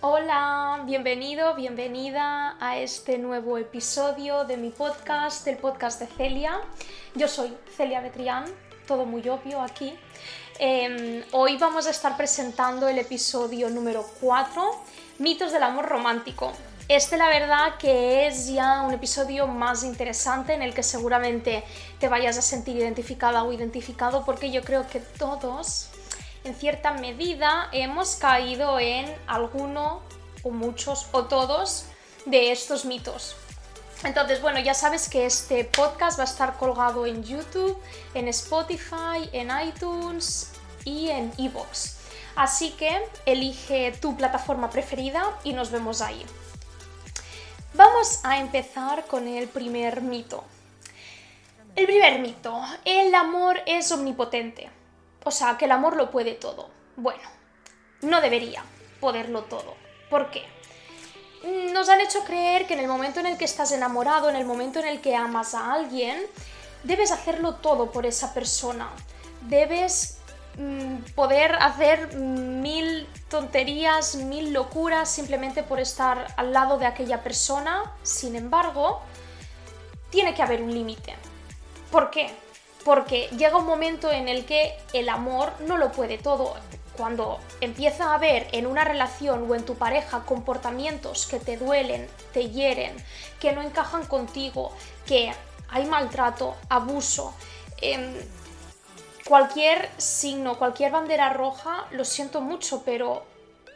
Hola, bienvenido, bienvenida a este nuevo episodio de mi podcast, del podcast de Celia. Yo soy Celia Betrián, todo muy obvio aquí. Em, hoy vamos a estar presentando el episodio número 4, mitos del amor romántico. Este la verdad que es ya un episodio más interesante en el que seguramente te vayas a sentir identificada o identificado porque yo creo que todos en cierta medida hemos caído en alguno o muchos o todos de estos mitos. Entonces, bueno, ya sabes que este podcast va a estar colgado en YouTube, en Spotify, en iTunes y en Evox. Así que elige tu plataforma preferida y nos vemos ahí. Vamos a empezar con el primer mito. El primer mito, el amor es omnipotente. O sea, que el amor lo puede todo. Bueno, no debería poderlo todo. ¿Por qué? Nos han hecho creer que en el momento en el que estás enamorado, en el momento en el que amas a alguien, debes hacerlo todo por esa persona. Debes mm, poder hacer mil tonterías, mil locuras simplemente por estar al lado de aquella persona. Sin embargo, tiene que haber un límite. ¿Por qué? Porque llega un momento en el que el amor no lo puede todo. Cuando empieza a haber en una relación o en tu pareja comportamientos que te duelen, te hieren, que no encajan contigo, que hay maltrato, abuso, em, cualquier signo, cualquier bandera roja, lo siento mucho, pero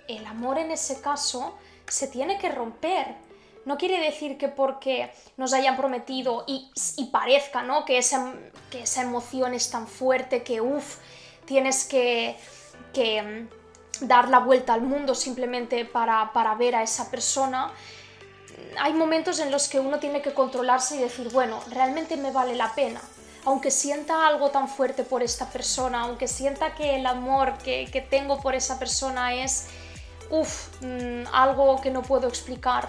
el amor en ese caso se tiene que romper no quiere decir que porque nos hayan prometido y, parezca ¿no? que, esa, que esa emoción es tan fuerte que, uff, tienes que, mm, dar la vuelta al mundo simplemente para, para ver a esa persona. Hay momentos en los que uno tiene que controlarse y decir, bueno, realmente me vale la pena aunque sienta algo tan fuerte por esta persona, aunque sienta que el amor que, que tengo por esa persona es, uff, mm, algo que no puedo explicar,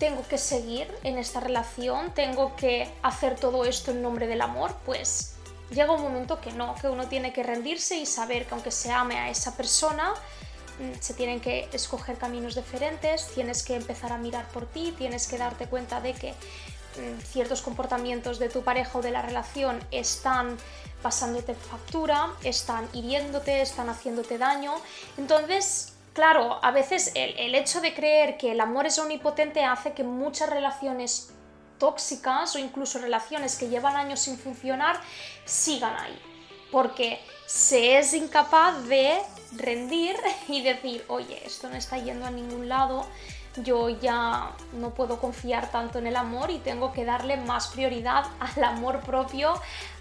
tengo que seguir en esta relación, tengo que hacer todo esto en nombre del amor, pues llega un momento que no, que uno tiene que rendirse y saber que aunque se ame a esa persona, mm, se tienen que escoger caminos diferentes, tienes que empezar a mirar por ti, tienes que darte cuenta de que mm, ciertos comportamientos de tu pareja o de la relación están pasándote factura, están hiriéndote, están haciéndote daño. Entonces, claro, a veces el, hecho de creer que el amor es omnipotente hace que muchas relaciones tóxicas o incluso relaciones que llevan años sin funcionar sigan ahí. Porque se es incapaz de rendir y decir, oye, esto no está yendo a ningún lado, yo ya no puedo confiar tanto en el amor y tengo que darle más prioridad al amor propio,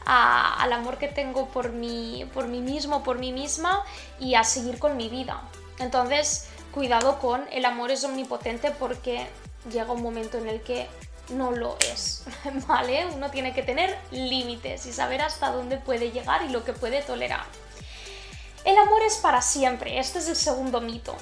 al amor que tengo por mí, por mí mismo, por mí misma y a seguir con mi vida. Entonces, cuidado con el amor es omnipotente porque llega un momento en el que no lo es, ¿vale? Uno tiene que tener límites y saber hasta dónde puede llegar y lo que puede tolerar. El amor es para siempre, este es el segundo mito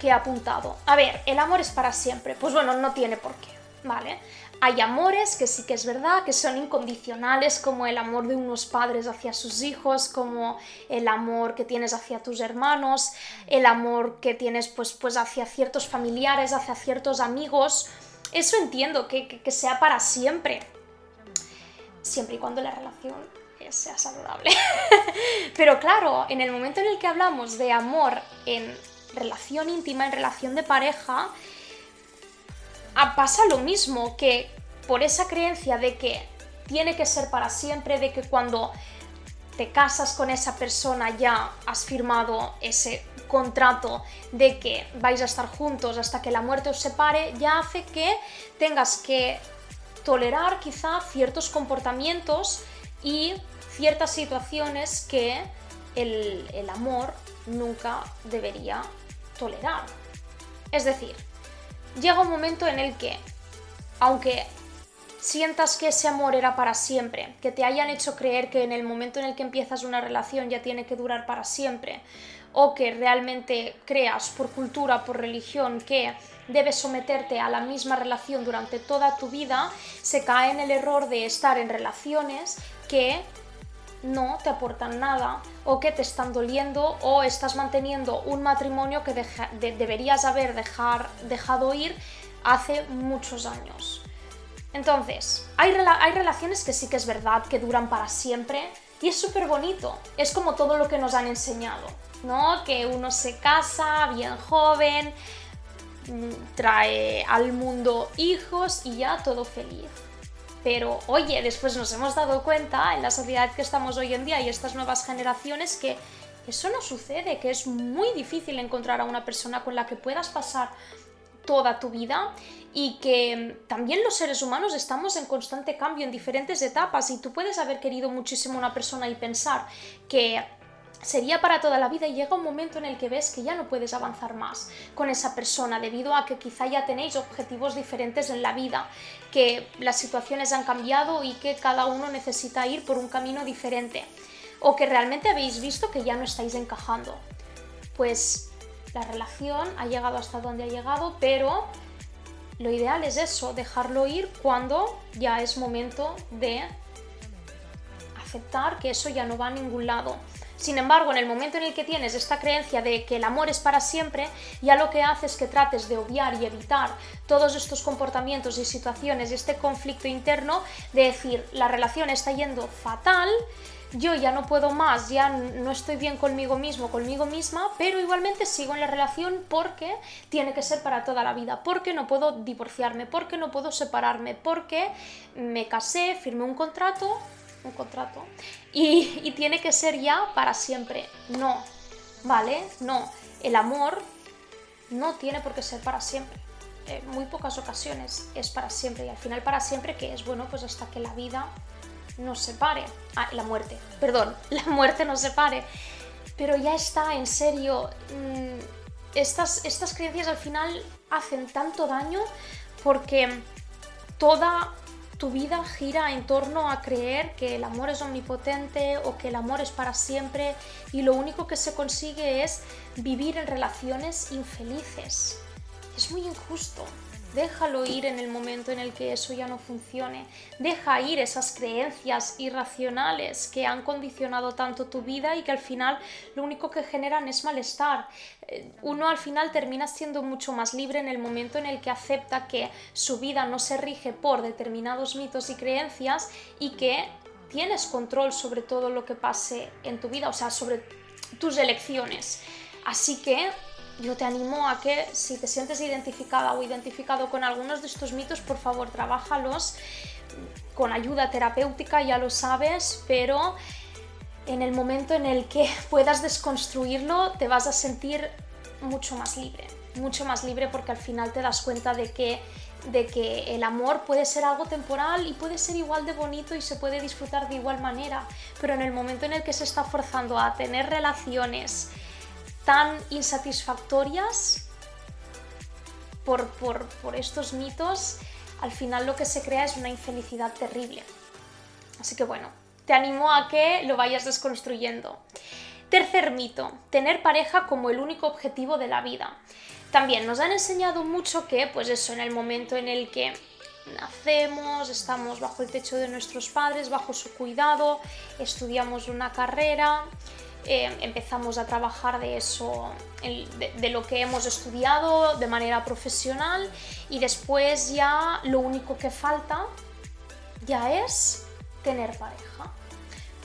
que he apuntado. A ver, el amor es para siempre, pues bueno, no tiene por qué, ¿vale? Hay amores que sí que es verdad, que son incondicionales, como el amor de unos padres hacia sus hijos, como el amor que tienes hacia tus hermanos, el amor que tienes pues, pues hacia ciertos familiares, hacia ciertos amigos. Eso entiendo, que, que, sea para siempre. Siempre y cuando la relación sea saludable. Pero claro, en el momento en el que hablamos de amor en relación íntima, en relación de pareja, pasa lo mismo, que por esa creencia de que tiene que ser para siempre, de que cuando te casas con esa persona ya has firmado ese contrato de que vais a estar juntos hasta que la muerte os separe, ya hace que tengas que tolerar quizá ciertos comportamientos y ciertas situaciones que el, amor nunca debería tolerar. Es decir, llega un momento en el que, aunque sientas que ese amor era para siempre, que te hayan hecho creer que en el momento en el que empiezas una relación ya tiene que durar para siempre, o que realmente creas por cultura, por religión, que debes someterte a la misma relación durante toda tu vida, se cae en el error de estar en relaciones que no te aportan nada o que te están doliendo o estás manteniendo un matrimonio que deberías haber dejado ir hace muchos años. Entonces, hay, hay relaciones que sí que es verdad que duran para siempre y es súper bonito. Es como todo lo que nos han enseñado, ¿no? Que uno se casa bien joven, trae al mundo hijos y ya todo feliz. Pero oye, después nos hemos dado cuenta en la sociedad que estamos hoy en día y estas nuevas generaciones que eso no sucede, que es muy difícil encontrar a una persona con la que puedas pasar toda tu vida y que también los seres humanos estamos en constante cambio en diferentes etapas y tú puedes haber querido muchísimo a una persona y pensar que sería para toda la vida y llega un momento en el que ves que ya no puedes avanzar más con esa persona debido a que quizá ya tenéis objetivos diferentes en la vida, que las situaciones han cambiado y que cada uno necesita ir por un camino diferente o que realmente habéis visto que ya no estáis encajando. Pues la relación ha llegado hasta donde ha llegado, pero lo ideal es eso, dejarlo ir cuando ya es momento de aceptar que eso ya no va a ningún lado. Sin embargo, en el momento en el que tienes esta creencia de que el amor es para siempre, ya lo que hace es que trates de obviar y evitar todos estos comportamientos y situaciones y este conflicto interno de decir, la relación está yendo fatal, yo ya no puedo más, ya no estoy bien conmigo mismo, conmigo misma, pero igualmente sigo en la relación porque tiene que ser para toda la vida, porque no puedo divorciarme, porque no puedo separarme, porque me casé, firmé un contrato un contrato y, tiene que ser ya para siempre. No, ¿vale? No, el amor no tiene por qué ser para siempre. En muy pocas ocasiones es para siempre y al final para siempre que es bueno pues hasta que la vida nos separe. Ah, la muerte, perdón, la muerte nos separe. Pero ya está, en serio, mm, estas, estas creencias al final hacen tanto daño porque toda tu vida gira en torno a creer que el amor es omnipotente o que el amor es para siempre y lo único que se consigue es vivir en relaciones infelices. Es muy injusto. Déjalo ir en el momento en el que eso ya no funcione. Deja ir esas creencias irracionales que han condicionado tanto tu vida y que al final lo único que generan es malestar. Eh, uno al final termina siendo mucho más libre en el momento en el que acepta que su vida no se rige por determinados mitos y creencias y que tienes control sobre todo lo que pase en tu vida, o sea, sobre tus elecciones. Así que yo te animo a que si te sientes identificada o identificado con algunos de estos mitos, por favor, trabájalos con ayuda terapéutica, ya lo sabes, pero en el momento en el que puedas desconstruirlo, te vas a sentir mucho más libre, mucho más libre porque al final te das cuenta de que de que el amor puede ser algo temporal y puede ser igual de bonito y se puede disfrutar de igual manera, pero en el momento en el que se está forzando a tener relaciones tan insatisfactorias por, estos mitos, al final lo que se crea es una infelicidad terrible. Así que bueno, te animo a que lo vayas desconstruyendo. Tercer mito, tener pareja como el único objetivo de la vida. También nos han enseñado mucho que, pues eso, en el momento en el que nacemos, estamos bajo el techo de nuestros padres, bajo su cuidado, estudiamos una carrera, eh, empezamos a trabajar de eso, de, lo que hemos estudiado de manera profesional y después ya lo único que falta ya es tener pareja.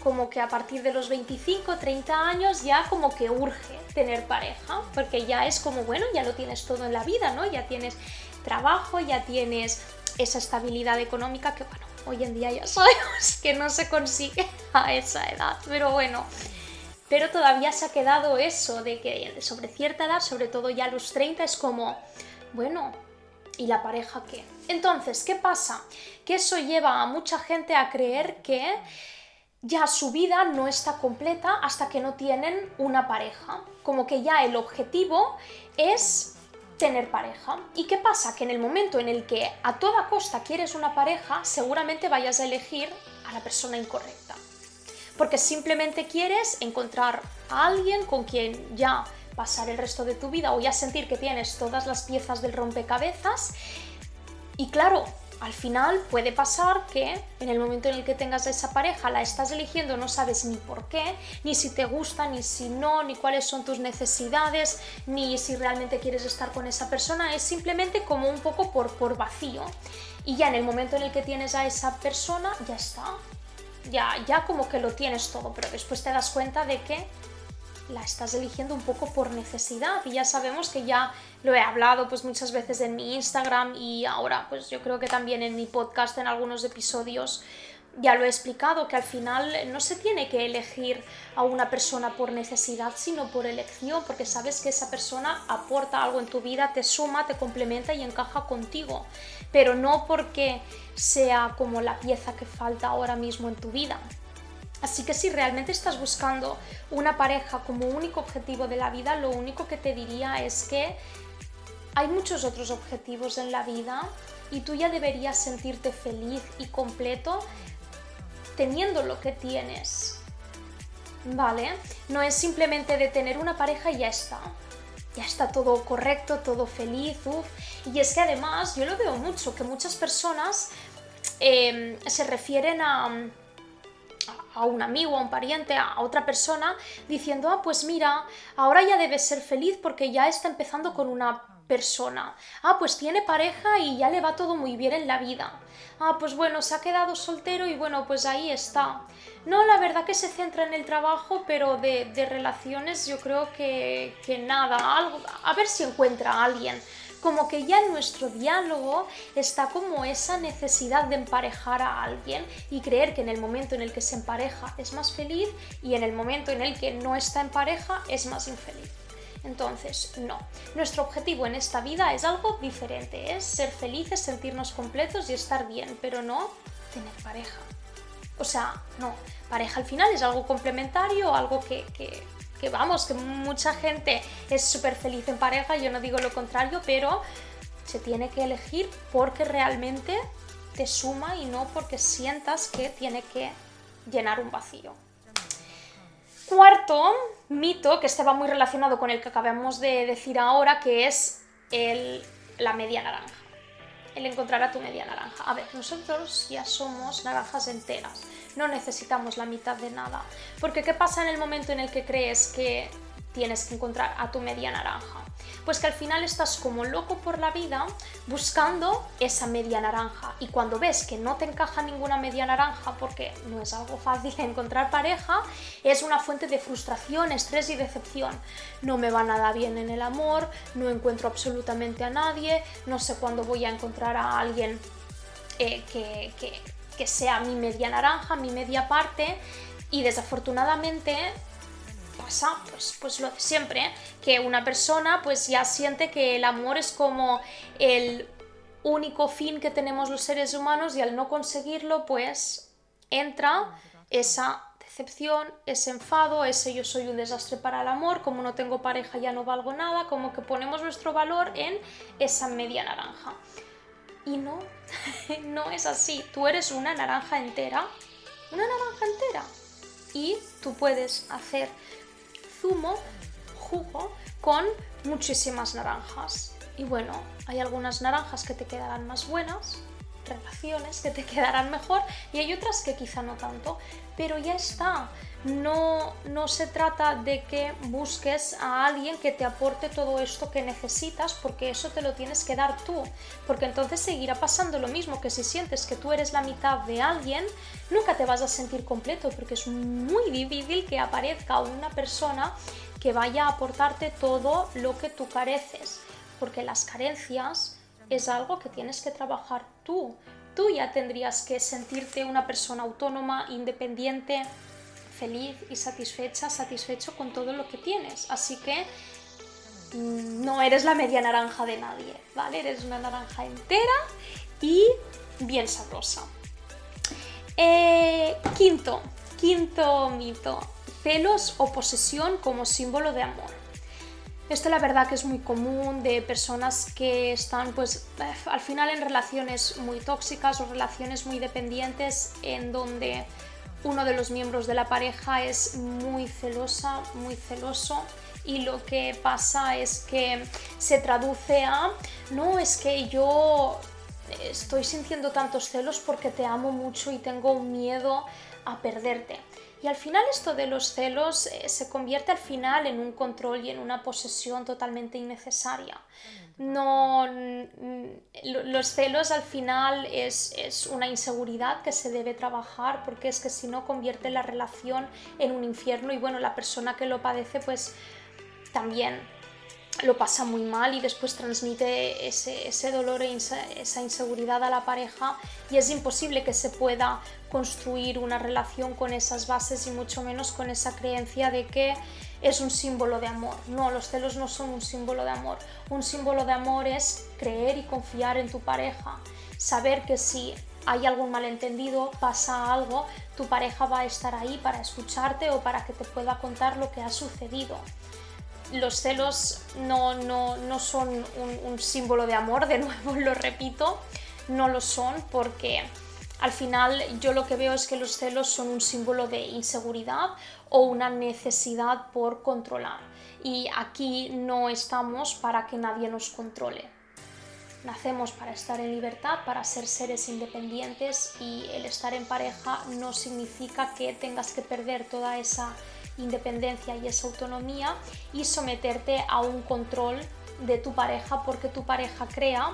Como que a partir de los 25, 30 años ya como que urge tener pareja, porque ya es como, bueno, ya lo tienes todo en la vida, ¿no? Ya tienes trabajo, ya tienes esa estabilidad económica que, bueno, hoy en día ya sabemos que no se consigue a esa edad, pero bueno, pero todavía se ha quedado eso de que sobre cierta edad, sobre todo ya a los 30, es como, bueno, ¿y la pareja qué? Entonces, ¿qué pasa? Que eso lleva a mucha gente a creer que ya su vida no está completa hasta que no tienen una pareja. Como que ya el objetivo es tener pareja. ¿Y qué pasa? Que en el momento en el que a toda costa quieres una pareja, seguramente vayas a elegir a la persona incorrecta porque simplemente quieres encontrar a alguien con quien ya pasar el resto de tu vida o ya sentir que tienes todas las piezas del rompecabezas. Y claro, al final puede pasar que en el momento en el que tengas a esa pareja la estás eligiendo, no sabes ni por qué, ni si te gusta, ni si no, ni cuáles son tus necesidades, ni si realmente quieres estar con esa persona, es simplemente como un poco por, por vacío. Y ya en el momento en el que tienes a esa persona, ya está. Ya, ya como que lo tienes todo, pero después te das cuenta de que la estás eligiendo un poco por necesidad. Y ya sabemos que ya lo he hablado pues muchas veces en mi Instagram y ahora pues yo creo que también en mi podcast en algunos episodios ya lo he explicado que al final no se tiene que elegir a una persona por necesidad sino por elección porque sabes que esa persona aporta algo en tu vida, te suma, te complementa y encaja contigo pero no porque sea como la pieza que falta ahora mismo en tu vida. Así que si realmente estás buscando una pareja como único objetivo de la vida, lo único que te diría es que hay muchos otros objetivos en la vida y tú ya deberías sentirte feliz y completo teniendo lo que tienes. ¿Vale? No es simplemente de tener una pareja y ya está. Ya está todo correcto, todo feliz, uff. Y es que además yo lo veo mucho, que muchas personas eh, se refieren a a un amigo, a un pariente, a otra persona, diciendo, ah, pues mira, ahora ya debe ser feliz porque ya está empezando con una persona. Ah, pues tiene pareja y ya le va todo muy bien en la vida. Ah, pues bueno, se ha quedado soltero y bueno, pues ahí está. No, la verdad que se centra en el trabajo, pero de, relaciones yo creo que, que nada, a ver si encuentra a alguien como que ya en nuestro diálogo está como esa necesidad de emparejar a alguien y creer que en el momento en el que se empareja es más feliz y en el momento en el que no está en pareja es más infeliz. Entonces, no. Nuestro objetivo en esta vida es algo diferente, es ser felices, sentirnos completos y estar bien, pero no tener pareja. O sea, no, pareja al final es algo complementario, algo que, que que vamos, que mucha gente es súper feliz en pareja, yo no digo lo contrario, pero se tiene que elegir porque realmente te suma y no porque sientas que tiene que llenar un vacío. Cuarto mito, que este va muy relacionado con el que acabamos de decir ahora, que es el, la media naranja. El encontrar a tu media naranja. A ver, nosotros ya somos naranjas enteras no necesitamos la mitad de nada. Porque ¿qué pasa en el momento en el que crees que tienes que encontrar a tu media naranja? Pues que al final estás como loco por la vida buscando esa media naranja y cuando ves que no te encaja ninguna media naranja porque no es algo fácil encontrar pareja, es una fuente de frustración, estrés y decepción. No me va nada bien en el amor, no encuentro absolutamente a nadie, no sé cuándo voy a encontrar a alguien eh, que, que que sea mi media naranja, mi media parte y desafortunadamente pasa pues, pues lo de siempre, que una persona pues ya siente que el amor es como el único fin que tenemos los seres humanos y al no conseguirlo pues entra esa decepción, ese enfado, ese yo soy un desastre para el amor, como no tengo pareja ya no valgo nada, como que ponemos nuestro valor en esa media naranja. Y no, no es así. Tú eres una naranja entera, una naranja entera. Y tú puedes hacer zumo, jugo, con muchísimas naranjas. Y bueno, hay algunas naranjas que te quedarán más buenas, relaciones que te quedarán mejor y hay otras que quizá no tanto, pero ya está. No, no se trata de que busques a alguien que te aporte todo esto que necesitas porque eso te lo tienes que dar tú, porque entonces seguirá pasando lo mismo que si sientes que tú eres la mitad de alguien, nunca te vas a sentir completo porque es muy difícil que aparezca una persona que vaya a aportarte todo lo que tú careces, porque las carencias es algo que tienes que trabajar tú. Tú ya tendrías que sentirte una persona autónoma, independiente, feliz y satisfecha, satisfecho con todo lo que tienes. Así que mm, no eres la media naranja de nadie, ¿vale? Eres una naranja entera y bien sabrosa. Eh, quinto, quinto mito, celos o posesión como símbolo de amor. Esto la verdad que es muy común de personas que están pues eh, al final en relaciones muy tóxicas o relaciones muy dependientes en donde uno de los miembros de la pareja es muy celosa, muy celoso y lo que pasa es que se traduce a no es que yo estoy sintiendo tantos celos porque te amo mucho y tengo miedo a perderte. Y al final esto de los celos eh, se convierte al final en un control y en una posesión totalmente innecesaria. No, los celos al final es, es, una inseguridad que se debe trabajar porque es que si no convierte la relación en un infierno y bueno, la persona que lo padece pues también lo pasa muy mal y después transmite ese, dolor e esa inseguridad a la pareja y es imposible que se pueda construir una relación con esas bases y mucho menos con esa creencia de que es un símbolo de amor. No, los celos no son un símbolo de amor. Un símbolo de amor es creer y confiar en tu pareja, saber que si hay algún malentendido, pasa algo, tu pareja va a estar ahí para escucharte o para que te pueda contar lo que ha sucedido los celos no, son un, un, símbolo de amor, de nuevo lo repito, no lo son porque al final yo lo que veo es que los celos son un símbolo de inseguridad o una necesidad por controlar. Y aquí no estamos para que nadie nos controle. Nacemos para estar en libertad, para ser seres independientes y el estar en pareja no significa que tengas que perder toda esa independencia y esa autonomía y someterte a un control de tu pareja porque tu pareja crea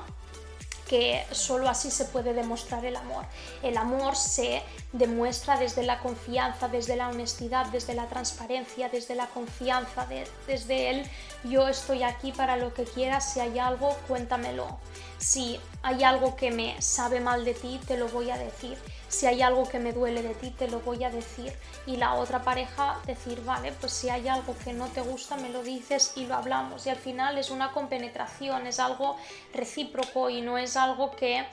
que solo así se puede demostrar el amor. El amor se demuestra desde la confianza, desde la honestidad, desde la transparencia, desde la confianza, desde el yo estoy aquí para lo que quieras, si hay algo, cuéntamelo. Si hay algo que me sabe mal de ti, te lo voy a decir si hay algo que me duele de ti, te lo voy a decir. Y la otra pareja decir, vale, pues si hay algo que no te gusta, me lo dices y lo hablamos. Y al final es una compenetración, es algo recíproco y no es algo que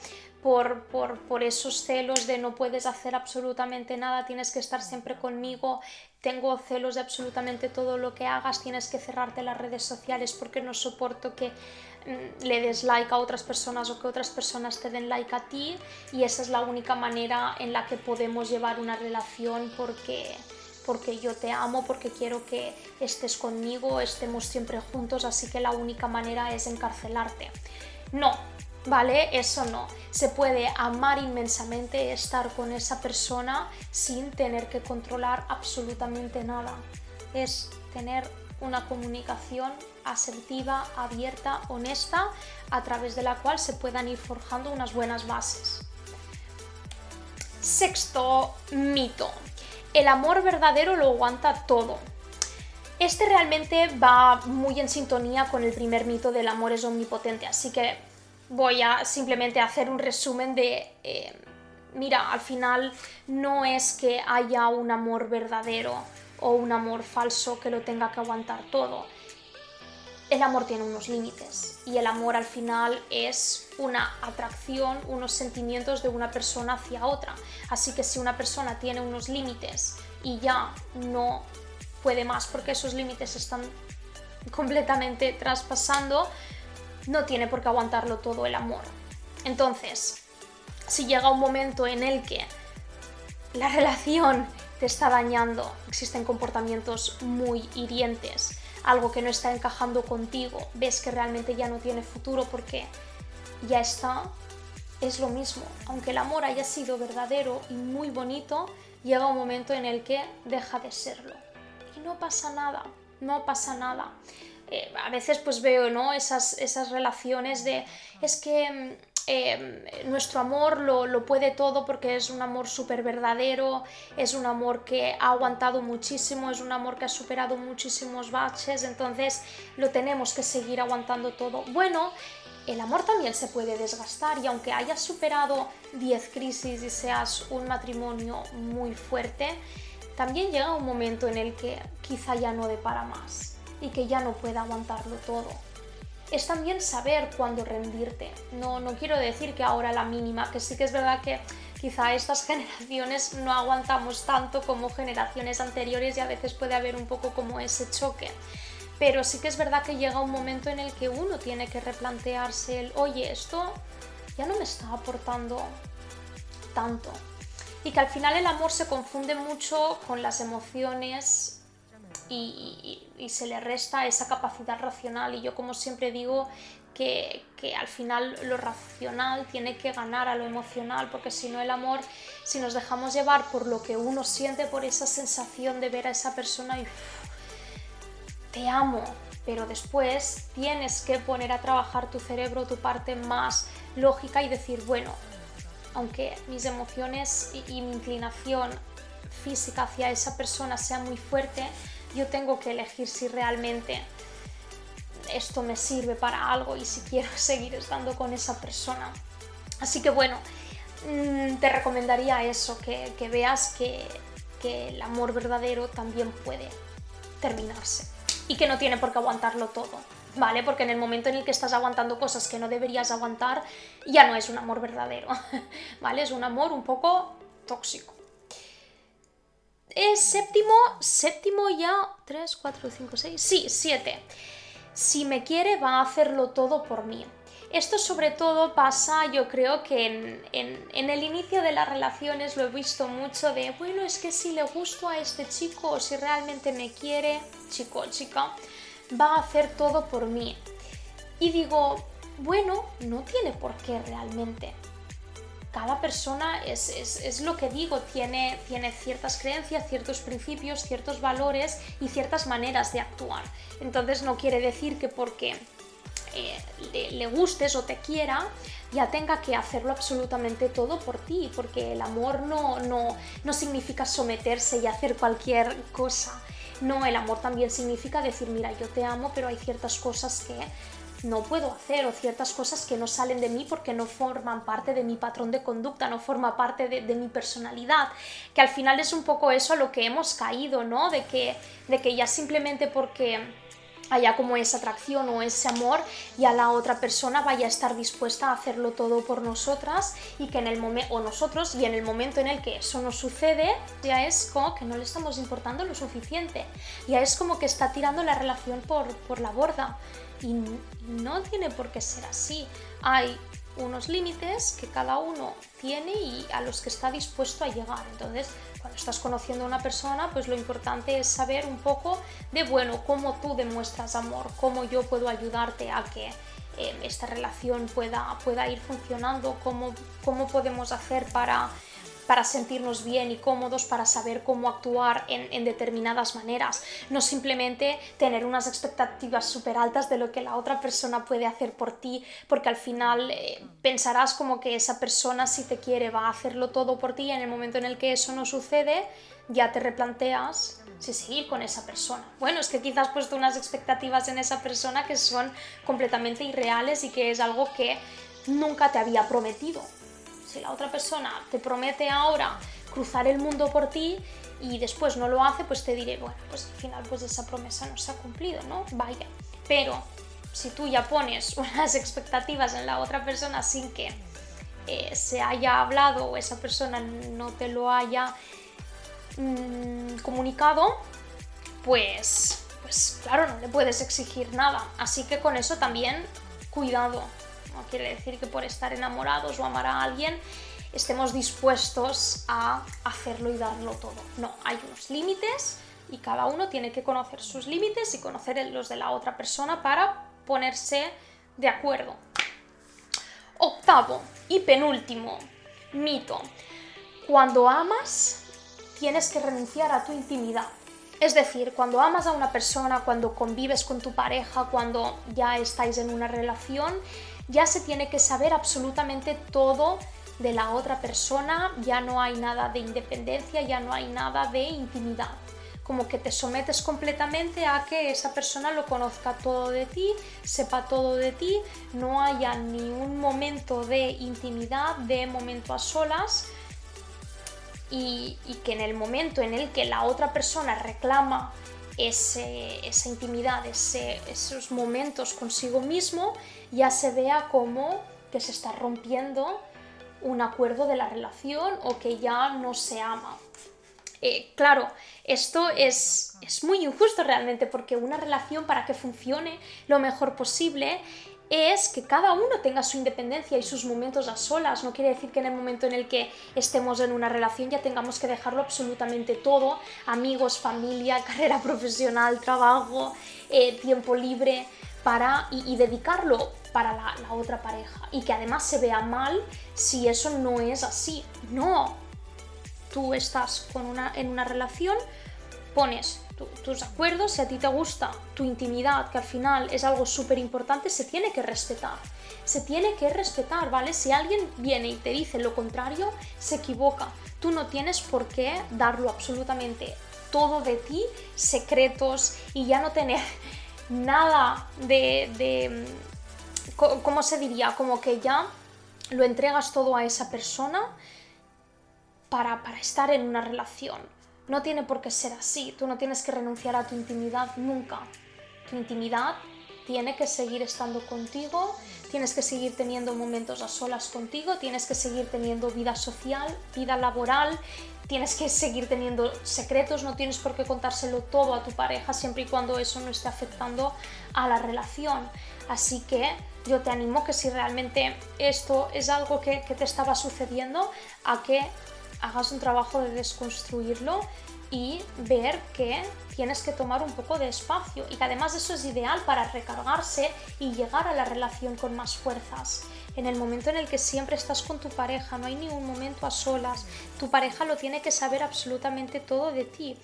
por, por, por, esos celos de no puedes hacer absolutamente nada, tienes que estar siempre conmigo, tengo celos de absolutamente todo lo que hagas, tienes que cerrarte las redes sociales porque no soporto que mm, le des like a otras personas o que otras personas te den like a ti y esa es la única manera en la que podemos llevar una relación porque porque yo te amo, porque quiero que estés conmigo, estemos siempre juntos, así que la única manera es encarcelarte. No, ¿vale? Eso no. Se puede amar inmensamente, estar con esa persona sin tener que controlar absolutamente nada. Es tener una comunicación asertiva, abierta, honesta, a través de la cual se puedan ir forjando unas buenas bases. Sexto mito. El amor verdadero lo aguanta todo. Este realmente va muy en sintonía con el primer mito del amor es omnipotente, así que voy a simplemente hacer un resumen de, eh, mira, al final no es que haya un amor verdadero o un amor falso que lo tenga que aguantar todo. El amor tiene unos límites y el amor al final es una atracción, unos sentimientos de una persona hacia otra. Así que si una persona tiene unos límites y ya no puede más porque esos límites están completamente traspasando, no tiene por qué aguantarlo todo el amor. Entonces, si llega un momento en el que la relación te está dañando, existen comportamientos muy hirientes, algo que no está encajando contigo, ves que realmente ya no tiene futuro porque ya está, es lo mismo. Aunque el amor haya sido verdadero y muy bonito, llega un momento en el que deja de serlo. Y no pasa nada, no pasa nada. Eh, a veces pues veo ¿no? esas, esas relaciones de es que mm, eh, nuestro amor lo, lo, puede todo porque es un amor súper verdadero, es un amor que ha aguantado muchísimo, es un amor que ha superado muchísimos baches, entonces lo tenemos que seguir aguantando todo. Bueno, el amor también se puede desgastar y aunque hayas superado 10 crisis y seas un matrimonio muy fuerte, también llega un momento en el que quizá ya no depara más y que ya no puede aguantarlo todo. Es también saber cuándo rendirte. No, no quiero decir que ahora la mínima, que sí que es verdad que quizá estas generaciones no aguantamos tanto como generaciones anteriores y a veces puede haber un poco como ese choque. Pero sí que es verdad que llega un momento en el que uno tiene que replantearse el, oye, esto ya no me está aportando tanto. Y que al final el amor se confunde mucho con las emociones y, se le resta esa capacidad racional. Y yo como siempre digo que, que al final lo racional tiene que ganar a lo emocional, porque si no el amor, si nos dejamos llevar por lo que uno siente, por esa sensación de ver a esa persona y te amo, pero después tienes que poner a trabajar tu cerebro, tu parte más lógica y decir, bueno, aunque mis emociones y, mi inclinación física hacia esa persona sea muy fuerte, yo tengo que elegir si realmente esto me sirve para algo y si quiero seguir estando con esa persona. Así que bueno, mm, te recomendaría eso, que, veas que, que el amor verdadero también puede terminarse y que no tiene por qué aguantarlo todo. ¿vale? Porque en el momento en el que estás aguantando cosas que no deberías aguantar, ya no es un amor verdadero, ¿vale? Es un amor un poco tóxico. Es séptimo, séptimo ya, 3, 4, 5, 6, sí, 7. Si me quiere va a hacerlo todo por mí. Esto sobre todo pasa, yo creo que en, en, el inicio de las relaciones lo he visto mucho de, bueno, es que si le gusto a este chico o si realmente me quiere, chico o chica, va a hacer todo por mí. Y digo, bueno, no tiene por qué realmente. Cada persona es, lo que digo, tiene, tiene ciertas creencias, ciertos principios, ciertos valores y ciertas maneras de actuar. Entonces no quiere decir que porque eh, le, gustes o te quiera, ya tenga que hacerlo absolutamente todo por ti, porque el amor no, no, no significa someterse y hacer cualquier cosa. No, el amor también significa decir, mira, yo te amo, pero hay ciertas cosas que no puedo hacer o ciertas cosas que no salen de mí porque no forman parte de mi patrón de conducta, no forma parte de, mi personalidad, que al final es un poco eso a lo que hemos caído, ¿no? De que, de que ya simplemente porque haya como esa atracción o ese amor y a la otra persona vaya a estar dispuesta a hacerlo todo por nosotras y que en el momento o nosotros y en el momento en el que eso nos sucede ya es como que no le estamos importando lo suficiente. Ya es como que está tirando la relación por, por la borda y no tiene por qué ser así. Hay unos límites que cada uno tiene y a los que está dispuesto a llegar. Entonces cuando estás conociendo a una persona, pues lo importante es saber un poco de, bueno, cómo tú demuestras amor, cómo yo puedo ayudarte a que eh, esta relación pueda, pueda ir funcionando, cómo, cómo podemos hacer para para sentirnos bien y cómodos, para saber cómo actuar en, determinadas maneras. No simplemente tener unas expectativas súper altas de lo que la otra persona puede hacer por ti, porque al final eh, pensarás como que esa persona si te quiere va a hacerlo todo por ti y en el momento en el que eso no sucede, ya te replanteas si seguir con esa persona. Bueno, es que quizás has puesto unas expectativas en esa persona que son completamente irreales y que es algo que nunca te había prometido si la otra persona te promete ahora cruzar el mundo por ti y después no lo hace, pues te diré, bueno, pues al final pues esa promesa no se ha cumplido, ¿no? Vaya. Pero si tú ya pones unas expectativas en la otra persona sin que eh, se haya hablado o esa persona no te lo haya mm, comunicado, pues, pues claro, no le puedes exigir nada. Así que con eso también cuidado, no quiere decir que por estar enamorados o amar a alguien estemos dispuestos a hacerlo y darlo todo. No, hay unos límites y cada uno tiene que conocer sus límites y conocer los de la otra persona para ponerse de acuerdo. Octavo y penúltimo mito. Cuando amas, tienes que renunciar a tu intimidad. Es decir, cuando amas a una persona, cuando convives con tu pareja, cuando ya estáis en una relación, ya se tiene que saber absolutamente todo de la otra persona, ya no hay nada de independencia, ya no hay nada de intimidad. Como que te sometes completamente a que esa persona lo conozca todo de ti, sepa todo de ti, no haya ni un momento de intimidad, de momento a solas, y, que en el momento en el que la otra persona reclama esa intimidad, esos momentos consigo mismo, ya se vea como que se está rompiendo un acuerdo de la relación o que ya no se ama. Eh, claro, esto es, es muy injusto realmente porque una relación para que funcione lo mejor posible es que cada uno tenga su independencia y sus momentos a solas. No quiere decir que en el momento en el que estemos en una relación ya tengamos que dejarlo absolutamente todo, amigos, familia, carrera profesional, trabajo, eh, tiempo libre, para y, dedicarlo para la, la otra pareja y que además se vea mal si eso no es así. No, tú estás con una, en una relación, pones tus acuerdos, si a ti te gusta tu intimidad, que al final es algo súper importante, se tiene que respetar. Se tiene que respetar, ¿vale? Si alguien viene y te dice lo contrario, se equivoca. Tú no tienes por qué darlo absolutamente todo de ti, secretos y ya no tener nada de, de ¿cómo se diría? Como que ya lo entregas todo a esa persona para, para estar en una relación. No tiene por qué ser así, tú no tienes que renunciar a tu intimidad nunca. Tu intimidad tiene que seguir estando contigo, tienes que seguir teniendo momentos a solas contigo, tienes que seguir teniendo vida social, vida laboral, tienes que seguir teniendo secretos, no tienes por qué contárselo todo a tu pareja siempre y cuando eso no esté afectando a la relación. Así que yo te animo que si realmente esto es algo que, que te estaba sucediendo, a que hagas un trabajo de desconstruirlo y ver que tienes que tomar un poco de espacio y que además eso es ideal para recargarse y llegar a la relación con más fuerzas. En el momento en el que siempre estás con tu pareja, no hay ni un momento a solas, tu pareja lo tiene que saber absolutamente todo de ti.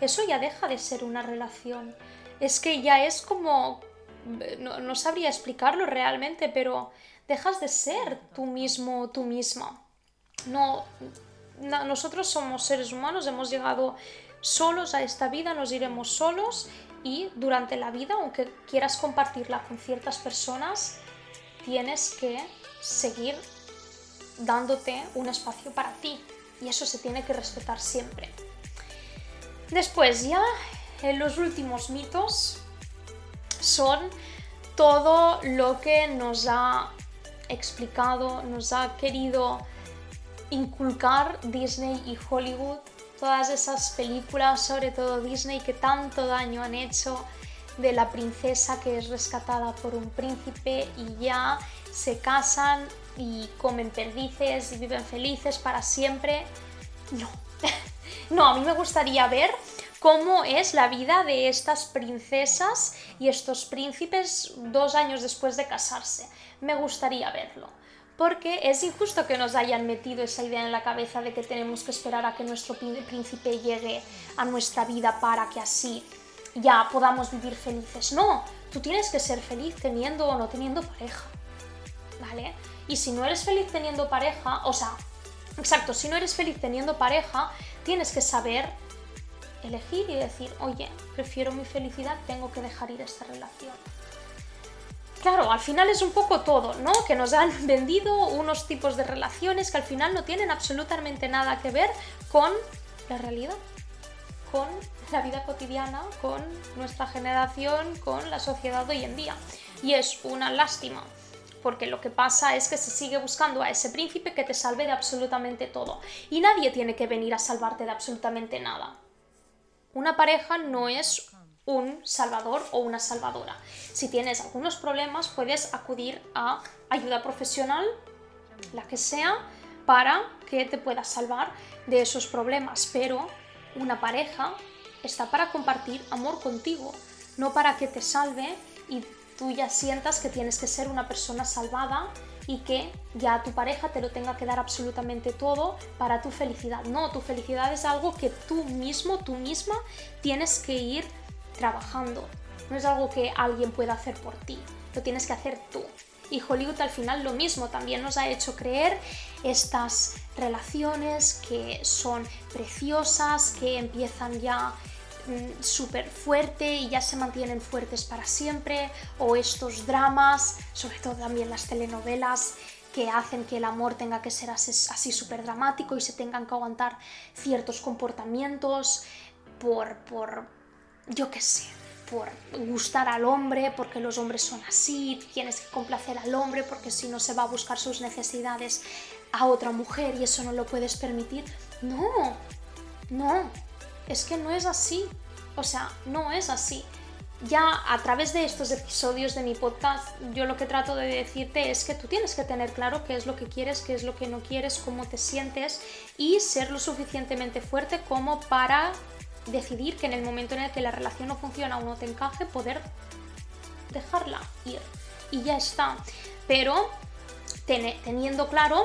Eso ya deja de ser una relación. Es que ya es como... No, no sabría explicarlo realmente, pero dejas de ser tú mismo, tú misma. No, nosotros somos seres humanos, hemos llegado solos a esta vida, nos iremos solos y durante la vida, aunque quieras compartirla con ciertas personas, tienes que seguir dándote un espacio para ti y eso se tiene que respetar siempre. Después ya en los últimos mitos son todo lo que nos ha explicado, nos ha querido inculcar Disney y Hollywood, todas esas películas, sobre todo Disney, que tanto daño han hecho de la princesa que es rescatada por un príncipe y ya se casan y comen perdices y viven felices para siempre. No, no, a mí me gustaría ver cómo es la vida de estas princesas y estos príncipes dos años después de casarse. Me gustaría verlo porque es injusto que nos hayan metido esa idea en la cabeza de que tenemos que esperar a que nuestro príncipe llegue a nuestra vida para que así ya podamos vivir felices. No, tú tienes que ser feliz teniendo o no teniendo pareja. ¿Vale? Y si no eres feliz teniendo pareja, o sea, exacto, si no eres feliz teniendo pareja, tienes que saber elegir y decir, oye, prefiero mi felicidad, tengo que dejar ir esta relación. Claro, al final es un poco todo, ¿no? Que nos han vendido unos tipos de relaciones que al final no tienen absolutamente nada que ver con la realidad, con la vida cotidiana, con nuestra generación, con la sociedad hoy en día. Y es una lástima, porque lo que pasa es que se sigue buscando a ese príncipe que te salve de absolutamente todo. Y nadie tiene que venir a salvarte de absolutamente nada. Una pareja no es un salvador o una salvadora. Si tienes algunos problemas, puedes acudir a ayuda profesional, la que sea, para que te pueda salvar de esos problemas. Pero una pareja está para compartir amor contigo, no para que te salve y tú ya sientas que tienes que ser una persona salvada y que ya tu pareja te lo tenga que dar absolutamente todo para tu felicidad. No, tu felicidad es algo que tú mismo, tú misma tienes que ir trabajando. No es algo que alguien pueda hacer por ti, lo tienes que hacer tú. Y Hollywood al final lo mismo, también nos ha hecho creer estas relaciones que son preciosas, que empiezan ya mm, súper fuerte y ya se mantienen fuertes para siempre, o estos dramas, sobre todo también las telenovelas que hacen que el amor tenga que ser así súper dramático y se tengan que aguantar ciertos comportamientos por, por yo qué sé, por gustar al hombre, porque los hombres son así, tienes que complacer al hombre porque si no se va a buscar sus necesidades a otra mujer y eso no lo puedes permitir. No, no, es que no es así. O sea, no es así. Ya a través de estos episodios de mi podcast, yo lo que trato de decirte es que tú tienes que tener claro qué es lo que quieres, qué es lo que no quieres, cómo te sientes y ser lo suficientemente fuerte como para decidir que en el momento en el que la relación no funciona o no te encaje, poder dejarla ir. y ya está. Pero teniendo claro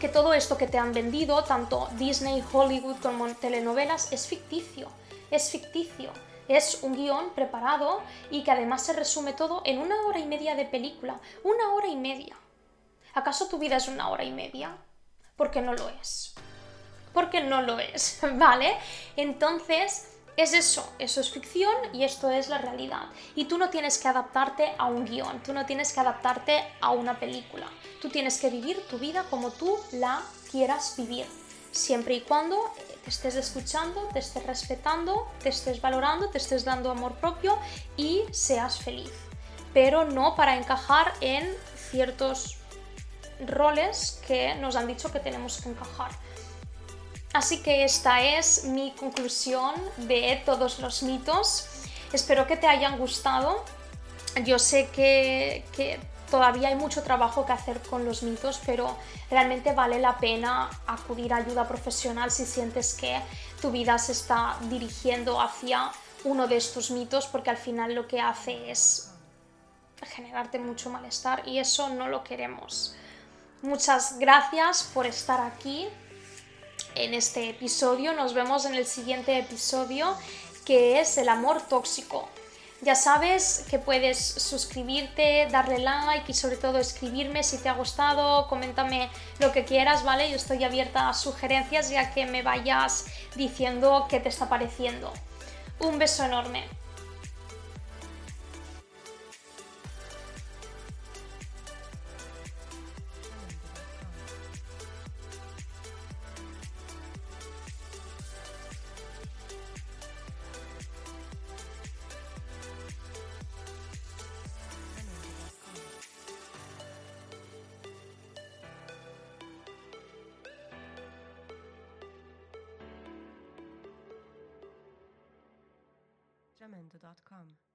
que todo esto que te han vendido, tanto Disney, Hollywood como telenovelas, es ficticio. Es ficticio. Es un guion preparado y que además se resume todo en una hora y media de película. Una hora y media. ¿Acaso tu vida es una hora y media? Porque no lo es. Porque no lo es, ¿vale? Entonces, es eso, eso es ficción y esto es la realidad. Y tú no tienes que adaptarte a un guion, tú no tienes que adaptarte a una película. Tú tienes que vivir tu vida como tú la quieras vivir, siempre y cuando te estés escuchando, te estés respetando, te estés valorando, te estés dando amor propio y seas feliz. Pero no para encajar en ciertos roles que nos han dicho que tenemos que encajar. Así que esta es mi conclusión de todos los mitos. Espero que te hayan gustado. Yo sé que, todavía hay mucho trabajo que hacer con los mitos, pero realmente vale la pena acudir a ayuda profesional si sientes que tu vida se está dirigiendo hacia uno de estos mitos, porque al final lo que hace es generarte mucho malestar y eso no lo queremos. Muchas gracias por estar aquí en este episodio. Nos vemos en el siguiente episodio que es el amor tóxico. Ya sabes que puedes suscribirte, darle like y sobre todo escribirme si te ha gustado, coméntame lo que quieras, ¿vale? Yo estoy abierta a sugerencias ya que me vayas diciendo qué te está pareciendo. Un beso enorme. come.